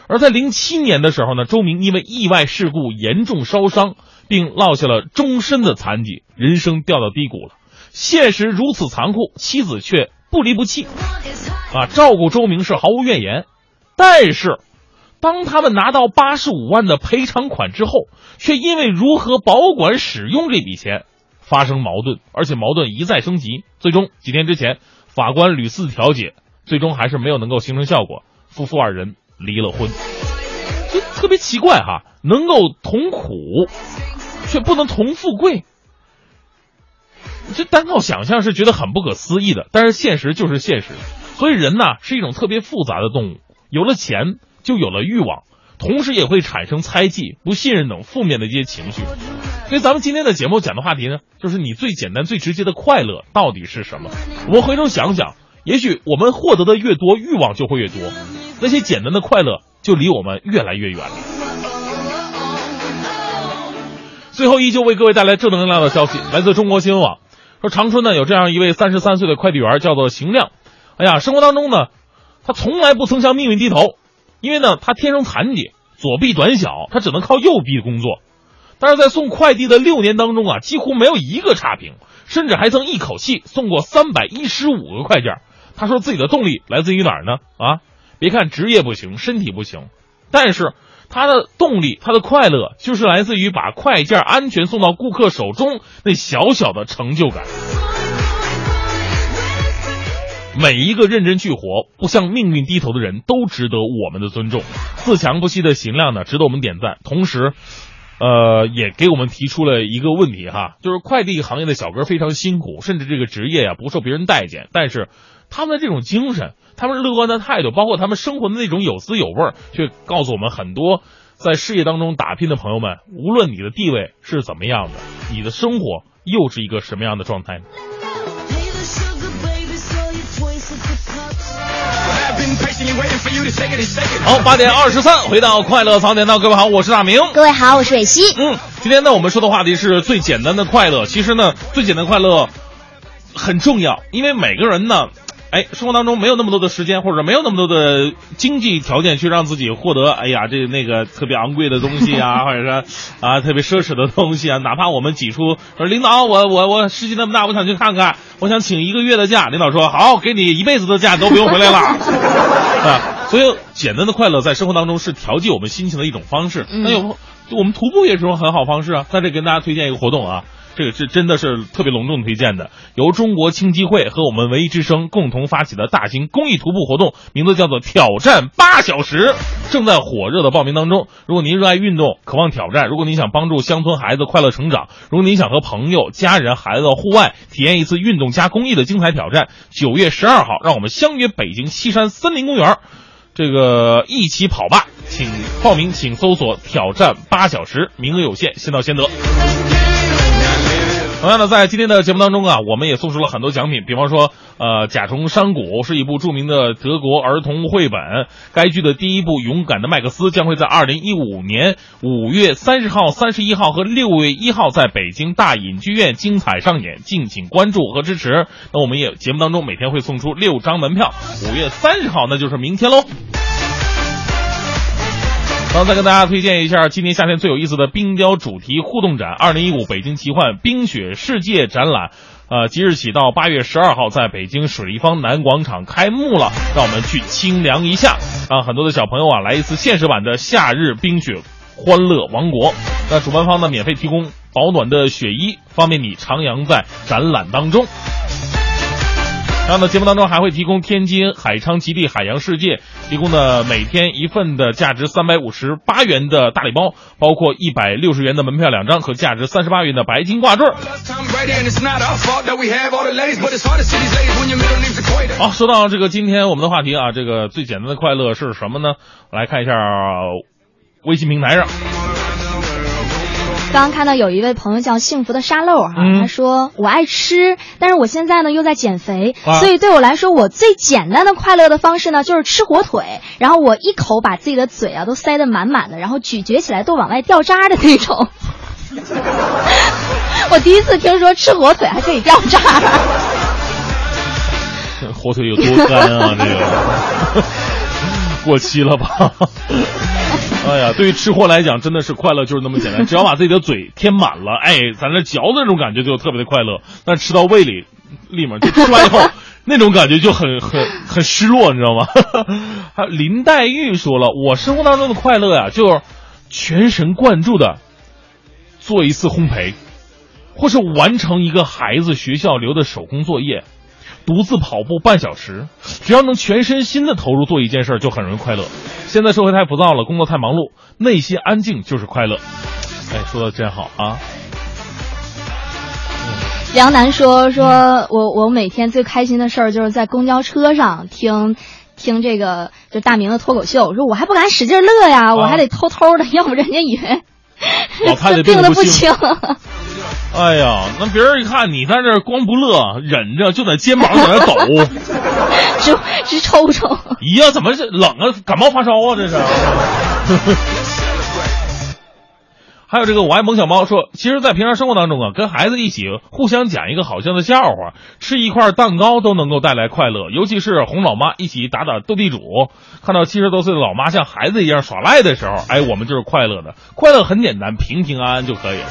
而在零七年的时候呢，周明因为意外事故严重烧伤，并落下了终身的残疾，人生掉到低谷了。现实如此残酷，妻子却不离不弃，啊，照顾周明是毫无怨言。但是，当他们拿到八十五万的赔偿款之后，却因为如何保管使用这笔钱发生矛盾，而且矛盾一再升级。最终几天之前，法官屡次调解。最终还是没有能够形成效果，夫妇二人离了婚，就特别奇怪哈，能够同苦，却不能同富贵，这单靠想象是觉得很不可思议的，但是现实就是现实，所以人呐是一种特别复杂的动物，有了钱就有了欲望，同时也会产生猜忌、不信任等负面的一些情绪。所以咱们今天的节目讲的话题呢，就是你最简单、最直接的快乐到底是什么？我们回头想想，也许我们获得的越多，欲望就会越多，那些简单的快乐就离我们越来越远了。最后，依旧为各位带来正能量的消息，来自中国新闻网，说长春呢有这样一位三十三岁的快递员，叫做邢亮。哎呀，生活当中呢，他从来不曾向命运低头，因为呢他天生残疾，左臂短小，他只能靠右臂工作。但是在送快递的六年当中啊，几乎没有一个差评，甚至还曾一口气送过三百一十五个快件。他说自己的动力来自于哪儿呢？啊，别看职业不行，身体不行，但是。他的动力，他的快乐，就是来自于把快件安全送到顾客手中那小小的成就感。每一个认真去活、不向命运低头的人都值得我们的尊重。自强不息的邢亮呢，值得我们点赞。同时，呃，也给我们提出了一个问题哈，就是快递行业的小哥非常辛苦，甚至这个职业呀不受别人待见，但是他们的这种精神。他们乐观的态度，包括他们生活的那种有滋有味，却告诉我们很多在事业当中打拼的朋友们，无论你的地位是怎么样的，你的生活又是一个什么样的状态呢？好，八点二十三，回到快乐早点到，各位好，我是大明，各位好，我是伟西。嗯，今天呢，我们说的话题是最简单的快乐。其实呢，最简单快乐很重要，因为每个人呢。哎，生活当中没有那么多的时间，或者没有那么多的经济条件去让自己获得，哎呀，这那个特别昂贵的东西啊，[laughs] 或者说啊特别奢侈的东西啊。哪怕我们挤出说领导，我我我世界那么大，我想去看看，我想请一个月的假。领导说好，给你一辈子的假都不用回来了。[laughs] 啊，所以简单的快乐在生活当中是调剂我们心情的一种方式。那有我们徒步也是种很好方式啊。在这跟大家推荐一个活动啊。这个是真的是特别隆重推荐的，由中国青基会和我们文艺之声共同发起的大型公益徒步活动，名字叫做“挑战八小时”，正在火热的报名当中。如果您热爱运动，渴望挑战；如果您想帮助乡村孩子快乐成长；如果您想和朋友、家人、孩子到户外体验一次运动加公益的精彩挑战，九月十二号，让我们相约北京西山森林公园，这个一起跑吧！请报名，请搜索“挑战八小时”，名额有限，先到先得。同样的，在今天的节目当中啊，我们也送出了很多奖品，比方说，呃，《甲虫山谷》是一部著名的德国儿童绘本，该剧的第一部《勇敢的麦克斯》将会在二零一五年五月三十号、三十一号和六月一号在北京大隐剧院精彩上演，敬请关注和支持。那我们也节目当中每天会送出六张门票，五月三十号那就是明天喽。然后再跟大家推荐一下今年夏天最有意思的冰雕主题互动展——二零一五北京奇幻冰雪世界展览，呃，即日起到八月十二号在北京水立方南广场开幕了。让我们去清凉一下，让很多的小朋友啊来一次现实版的夏日冰雪欢乐王国。那主办方呢，免费提供保暖的雪衣，方便你徜徉在展览当中。然后呢，节目当中还会提供天津海昌极地海洋世界提供的每天一份的价值三百五十八元的大礼包，包括一百六十元的门票两张和价值三十八元的白金挂坠。好，说到这个今天我们的话题啊，这个最简单的快乐是什么呢？来看一下微信平台上。刚刚看到有一位朋友叫幸福的沙漏哈，他说我爱吃，但是我现在呢又在减肥，所以对我来说，我最简单的快乐的方式呢就是吃火腿，然后我一口把自己的嘴啊都塞得满满的，然后咀嚼起来都往外掉渣的那种。[laughs] 我第一次听说吃火腿还可以掉渣。[laughs] 火腿有多干啊？这个 [laughs] 过期了吧？[laughs] 哎呀，对于吃货来讲，真的是快乐就是那么简单，只要把自己的嘴填满了，哎，咱这嚼的那种感觉就特别的快乐。但吃到胃里，立马就吃完以后，[laughs] 那种感觉就很很很失落，你知道吗？还 [laughs] 有林黛玉说了，我生活当中的快乐呀，就是全神贯注的做一次烘焙，或是完成一个孩子学校留的手工作业。独自跑步半小时，只要能全身心的投入做一件事，就很容易快乐。现在社会太浮躁了，工作太忙碌，内心安静就是快乐。哎，说的真好啊！梁楠说：“说我我每天最开心的事儿就是在公交车上听，听这个就大明的脱口秀，我说我还不敢使劲乐呀，我还得偷偷的，要不人家以为老太太病的不轻。[laughs] 哎呀，那别人一看你在这光不乐，忍着就在肩膀在那抖，[laughs] 直直抽抽。咦呀，怎么是冷啊？感冒发烧啊？这是。还有这个我爱萌小猫说，其实，在平常生活当中啊，跟孩子一起互相讲一个好笑的笑话，吃一块蛋糕都能够带来快乐。尤其是哄老妈一起打打斗地主，看到七十多岁的老妈像孩子一样耍赖的时候，哎，我们就是快乐的。快乐很简单，平平安安就可以了。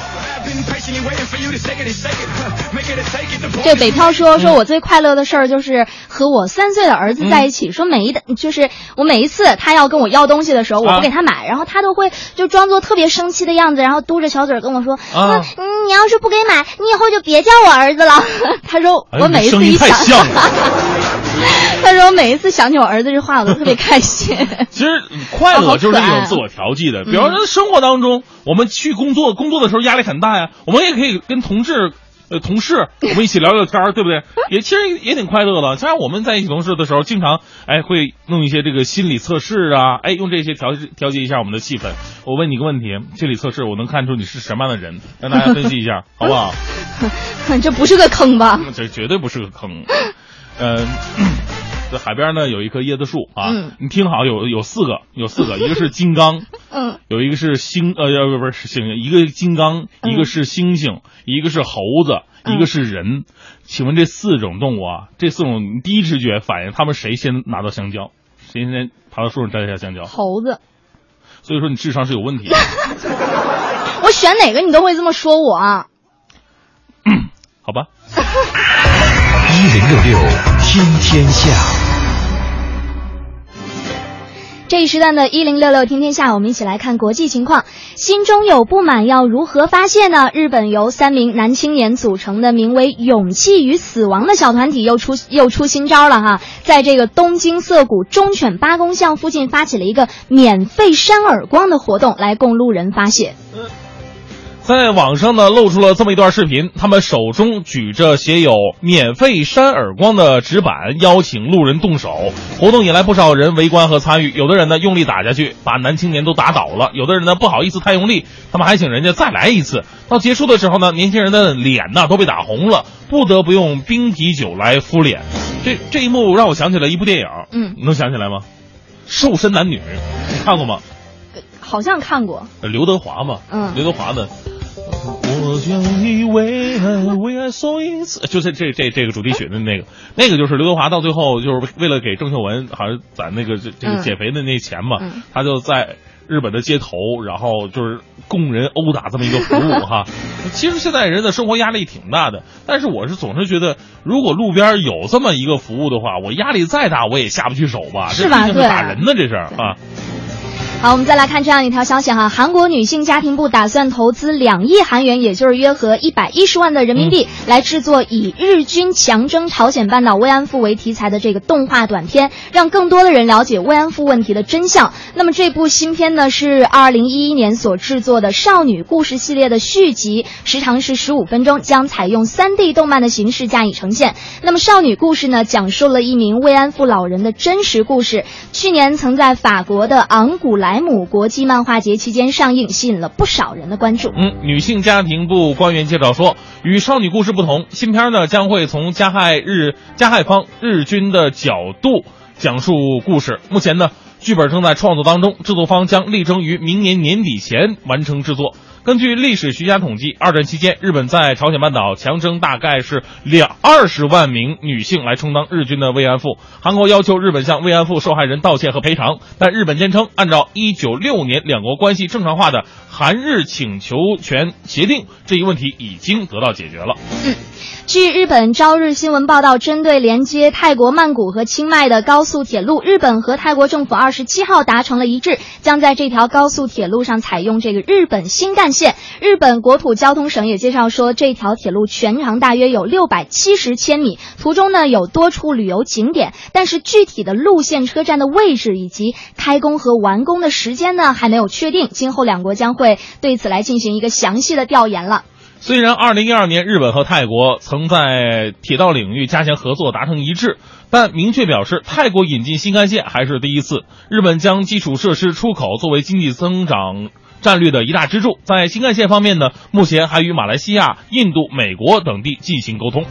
这北漂说，说我最快乐的事儿就是和我三岁的儿子在一起。说每一的，就是我每一次他要跟我要东西的时候，我不给他买，然后他都会就装作特别生气的样子，然后嘟着小嘴跟我说：“啊，你要是不给买，你以后就别叫我儿子了。[laughs] ”他说我每一次一想，[laughs] 他说我每一次想起我儿子这话，我都特别开心。[laughs] 其实快乐就是一种自我调剂的，比方说生活当中，我们去工作，工作的时候压力很大呀，我们也可以跟同事。呃，同事，我们一起聊聊天儿对不对？也其实也挺快乐的。像我们在一起同事的时候，经常哎会弄一些这个心理测试啊，哎用这些调调节一下我们的气氛。我问你个问题，心理测试我能看出你是什么样的人，让大家分析一下，好不好？[laughs] 这不是个坑吧？这绝对不是个坑。嗯。在海边呢，有一棵椰子树啊，你听好，有有四个，有四个，一个是金刚，[laughs] 嗯，有一个是星，呃，不不是星星，一个金刚，一个是猩猩，一个是猴子，一个是人。请问这四种动物啊，这四种第一直觉反应，他们谁先拿到香蕉？谁先爬到树上摘下香蕉？猴子。所以说你智商是有问题的。[laughs] 我选哪个你都会这么说我。好吧。[laughs] 一零六六听天下。这一时段的“一零六六听天下”，我们一起来看国际情况。心中有不满要如何发泄呢？日本由三名男青年组成的名为“勇气与死亡”的小团体又出又出新招了哈，在这个东京涩谷忠犬八公像附近发起了一个免费扇耳光的活动，来供路人发泄。在网上呢，露出了这么一段视频，他们手中举着写有“免费扇耳光”的纸板，邀请路人动手。活动引来不少人围观和参与，有的人呢用力打下去，把男青年都打倒了；有的人呢不好意思太用力，他们还请人家再来一次。到结束的时候呢，年轻人的脸呢都被打红了，不得不用冰啤酒来敷脸。这这一幕让我想起了一部电影，嗯，你能想起来吗？瘦身男女，你看过吗？好像看过。刘德华嘛，嗯，刘德华的。我将你为爱为爱所一次，[laughs] 就是这这这个主题曲的那个，那个就是刘德华到最后就是为了给郑秀文好像攒那个这这个减肥的那钱嘛，他就在日本的街头，然后就是供人殴打这么一个服务哈。[laughs] 其实现在人的生活压力挺大的，但是我是总是觉得，如果路边有这么一个服务的话，我压力再大我也下不去手吧，这毕竟是打人呢，这是啊。好，我们再来看这样一条消息哈，韩国女性家庭部打算投资两亿韩元，也就是约合一百一十万的人民币，来制作以日军强征朝鲜半岛慰安妇为题材的这个动画短片，让更多的人了解慰安妇问题的真相。那么这部新片呢，是二零一一年所制作的少女故事系列的续集，时长是十五分钟，将采用三 D 动漫的形式加以呈现。那么少女故事呢，讲述了一名慰安妇老人的真实故事，去年曾在法国的昂古莱。莱姆国际漫画节期间上映，吸引了不少人的关注。嗯，女性家庭部官员介绍说，与少女故事不同，新片呢将会从加害日加害方日军的角度讲述故事。目前呢，剧本正在创作当中，制作方将力争于明年年底前完成制作。根据历史学家统计，二战期间，日本在朝鲜半岛强征大概是两二十万名女性来充当日军的慰安妇。韩国要求日本向慰安妇受害人道歉和赔偿，但日本坚称，按照一九六年两国关系正常化的韩日请求权协定，这一问题已经得到解决了。嗯。据日本朝日新闻报道，针对连接泰国曼谷和清迈的高速铁路，日本和泰国政府二十七号达成了一致，将在这条高速铁路上采用这个日本新干线。日本国土交通省也介绍说，这条铁路全长大约有六百七十千米，途中呢有多处旅游景点，但是具体的路线、车站的位置以及开工和完工的时间呢还没有确定。今后两国将会对此来进行一个详细的调研了。虽然2012年日本和泰国曾在铁道领域加强合作达成一致，但明确表示泰国引进新干线还是第一次。日本将基础设施出口作为经济增长战略的一大支柱。在新干线方面呢，目前还与马来西亚、印度、美国等地进行沟通。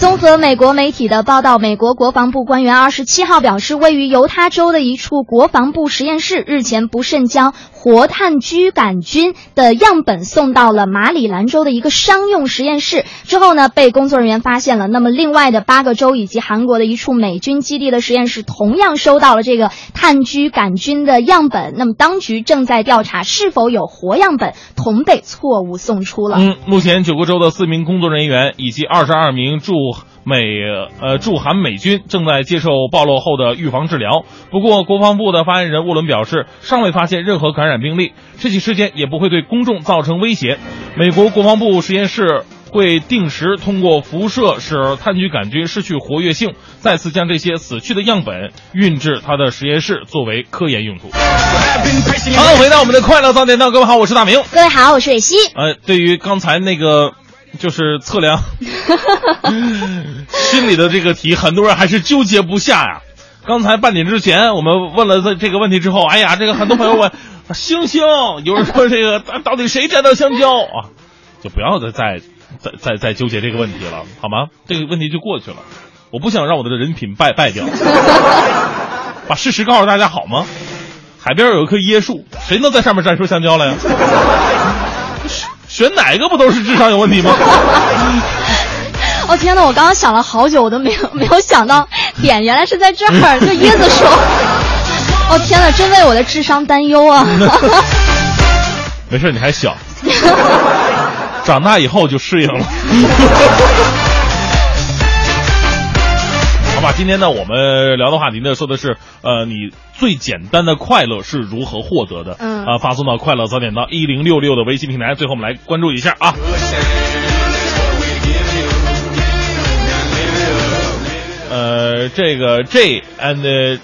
综合美国媒体的报道，美国国防部官员二十七号表示，位于犹他州的一处国防部实验室日前不慎将活炭疽杆菌的样本送到了马里兰州的一个商用实验室，之后呢被工作人员发现了。那么另外的八个州以及韩国的一处美军基地的实验室同样收到了这个炭疽杆菌的样本，那么当局正在调查是否有活样本同被错误送出了。嗯，目前九个州的四名工作人员以及二十二名驻美呃驻韩美军正在接受暴露后的预防治疗。不过，国防部的发言人沃伦表示，尚未发现任何感染病例，这起事件也不会对公众造成威胁。美国国防部实验室会定时通过辐射使炭疽杆菌失去活跃性，再次将这些死去的样本运至他的实验室作为科研用途。好，回到我们的快乐早点到，各位好，我是大明。各位好，我是蕊希。呃，对于刚才那个就是测量 [laughs] 心里的这个题，很多人还是纠结不下呀。刚才半点之前，我们问了这这个问题之后，哎呀，这个很多朋友问星星，有人说这个到底谁摘到香蕉啊？就不要再再再再再纠结这个问题了，好吗？这个问题就过去了。我不想让我的人品败败掉，把事实告诉大家好吗？海边有一棵椰树，谁能在上面摘出香蕉来呀？选哪个不都是智商有问题吗？[laughs] 哦天哪！我刚刚想了好久，我都没有没有想到点原来是在这儿，[laughs] 这椰子树。哦天哪！真为我的智商担忧啊！[laughs] 没事，你还小，长大以后就适应了。好吧，今天呢，我们聊的话题呢，说的是呃，你最简单的快乐是如何获得的？嗯啊，发送到快乐早点到一零六六的微信平台。最后我们来关注一下啊。呃，这个 J and 这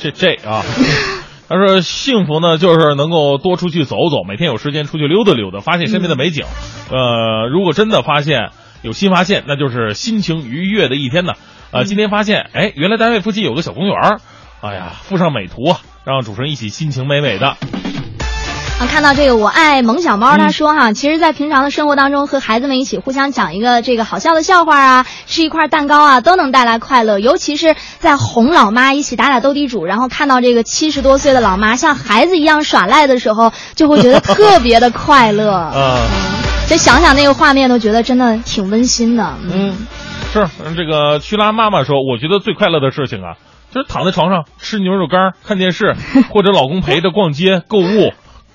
这 J 啊，[laughs] 他说幸福呢，就是能够多出去走走，每天有时间出去溜达溜达，发现身边的美景。呃，如果真的发现有新发现，那就是心情愉悦的一天呢。呃，今天发现，哎，原来单位附近有个小公园儿，哎呀，附上美图啊，让主持人一起心情美美的。啊，看到这个我爱萌小猫，他说哈，其实，在平常的生活当中，和孩子们一起互相讲一个这个好笑的笑话啊，吃一块蛋糕啊，都能带来快乐。尤其是在哄老妈一起打打斗地主，然后看到这个七十多岁的老妈像孩子一样耍赖的时候，就会觉得特别的快乐。[laughs] 啊、就想想那个画面，都觉得真的挺温馨的。嗯，是嗯这个曲拉妈妈说，我觉得最快乐的事情啊，就是躺在床上吃牛肉干、看电视，[laughs] 或者老公陪着逛街、购物、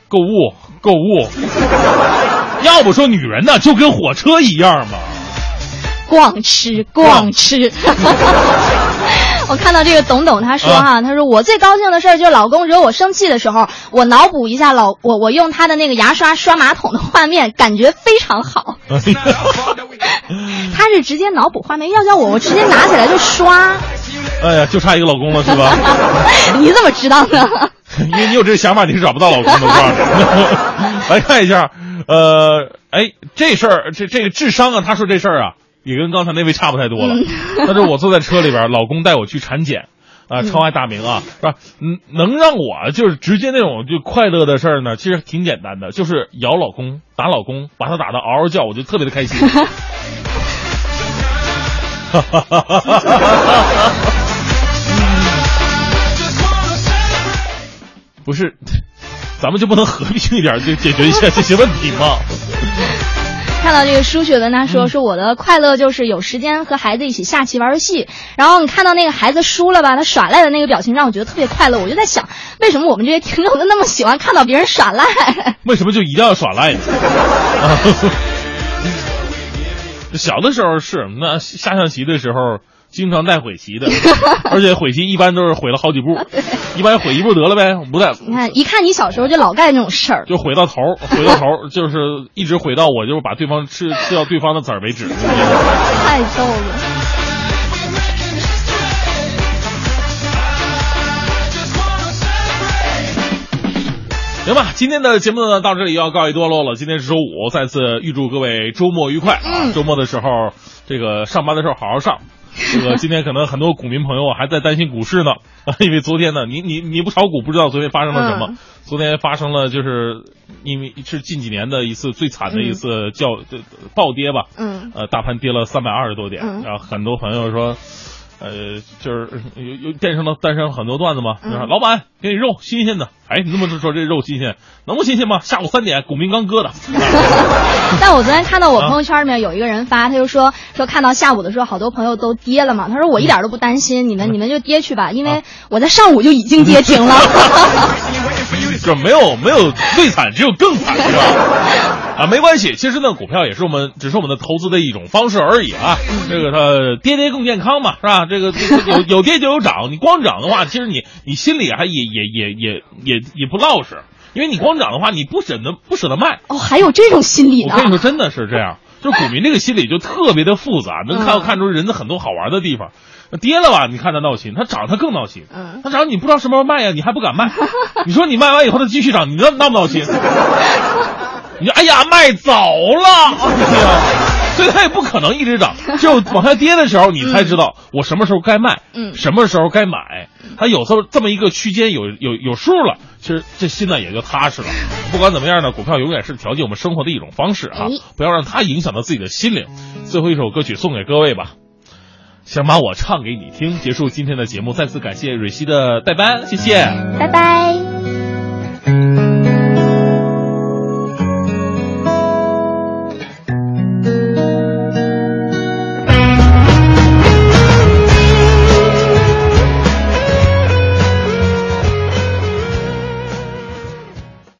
购物、购物。要不说女人呢，就跟火车一样嘛。逛吃逛吃。我看到这个董董他说哈，他说我最高兴的事儿就是老公惹我生气的时候，我脑补一下老我我用他的那个牙刷刷马桶的画面，感觉非常好。他是直接脑补画面，要叫我我直接拿起来就刷。哎呀，就差一个老公了是吧？[laughs] 你怎么知道呢？因为你有这个想法，你是找不到老公的。[laughs] 来看一下，呃，哎，这事儿，这这个智商啊，他说这事儿啊，也跟刚才那位差不太多了。[laughs] 但是我坐在车里边，老公带我去产检，啊，超爱大明啊，是吧？嗯，能让我就是直接那种就快乐的事儿呢，其实挺简单的，就是咬老公、打老公，把他打的嗷嗷叫，我就特别的开心。哈哈哈哈哈哈！不是，咱们就不能和平一点，就解决一下这些问题吗？看到这个舒雪文，他说说我的快乐就是有时间和孩子一起下棋玩游戏，然后你看到那个孩子输了吧，他耍赖的那个表情让我觉得特别快乐。我就在想，为什么我们这些听众都那么喜欢看到别人耍赖？[laughs] 为什么就一定要耍赖呢？啊 [laughs] [laughs] 小的时候是那下象棋的时候，经常带悔棋的，[laughs] 而且悔棋一般都是悔了好几步，[laughs] 一般悔一步得了呗，不带。你看，一看你小时候就老干这种事儿，就悔到头，悔到头，[laughs] 就是一直悔到我就是把对方吃吃掉对方的籽儿为止。太逗了。行吧，今天的节目呢到这里要告一段落了。今天是周五，再次预祝各位周末愉快啊！周末的时候，这个上班的时候好好上。这 [laughs] 个今天可能很多股民朋友还在担心股市呢，[laughs] 因为昨天呢，你你你不炒股不知道昨天发生了什么。昨天发生了，就是因为是近几年的一次最惨的一次叫暴跌吧。嗯。呃，大盘跌了三百二十多点，嗯然后很多朋友说。呃，就是有有电视上诞生了很多段子嘛，就是嗯老板给你肉新鲜的，哎，你这么说这肉新鲜，能不新鲜吗？下午三点，股民刚割的，[laughs] 但我昨天看到我朋友圈里面有一个人发，他就说说看到下午的时候，好多朋友都跌了嘛。他说我一点都不担心，你们你们就跌去吧，因为我在上午就已经跌停了。[laughs] 这没有没有最惨，只有更惨，是吧？啊，没关系，其实呢，股票也是我们只是我们的投资的一种方式而已啊。这个它跌跌更健康嘛，是吧？这个有有跌就有涨，你光涨的话，其实你你心里还也也也也也也不落实，因为你光涨的话，你不舍得不舍得卖。哦，还有这种心理呢我跟你说，真的是这样，就股民这个心理就特别的复杂，能看嗯看出人的很多好玩的地方。跌了吧，你看他闹心；他涨，他更闹心。嗯他涨，你不知道什么时候卖呀，你还不敢卖。你说你卖完以后，他继续涨，你闹闹不闹心？[laughs] 你说哎呀，卖早了，所以它也不可能一直涨，[laughs] 只有往下跌的时候，你才知道我什么时候该卖，嗯什么时候该买。它有这么这么一个区间，有有有数了，其实这心呢也就踏实了。不管怎么样呢，股票永远是调节我们生活的一种方式啊哎，不要让它影响到自己的心灵。最后一首歌曲送给各位吧。想把我唱给你听，结束今天的节目。再次感谢蕊希的代班，谢谢。拜拜。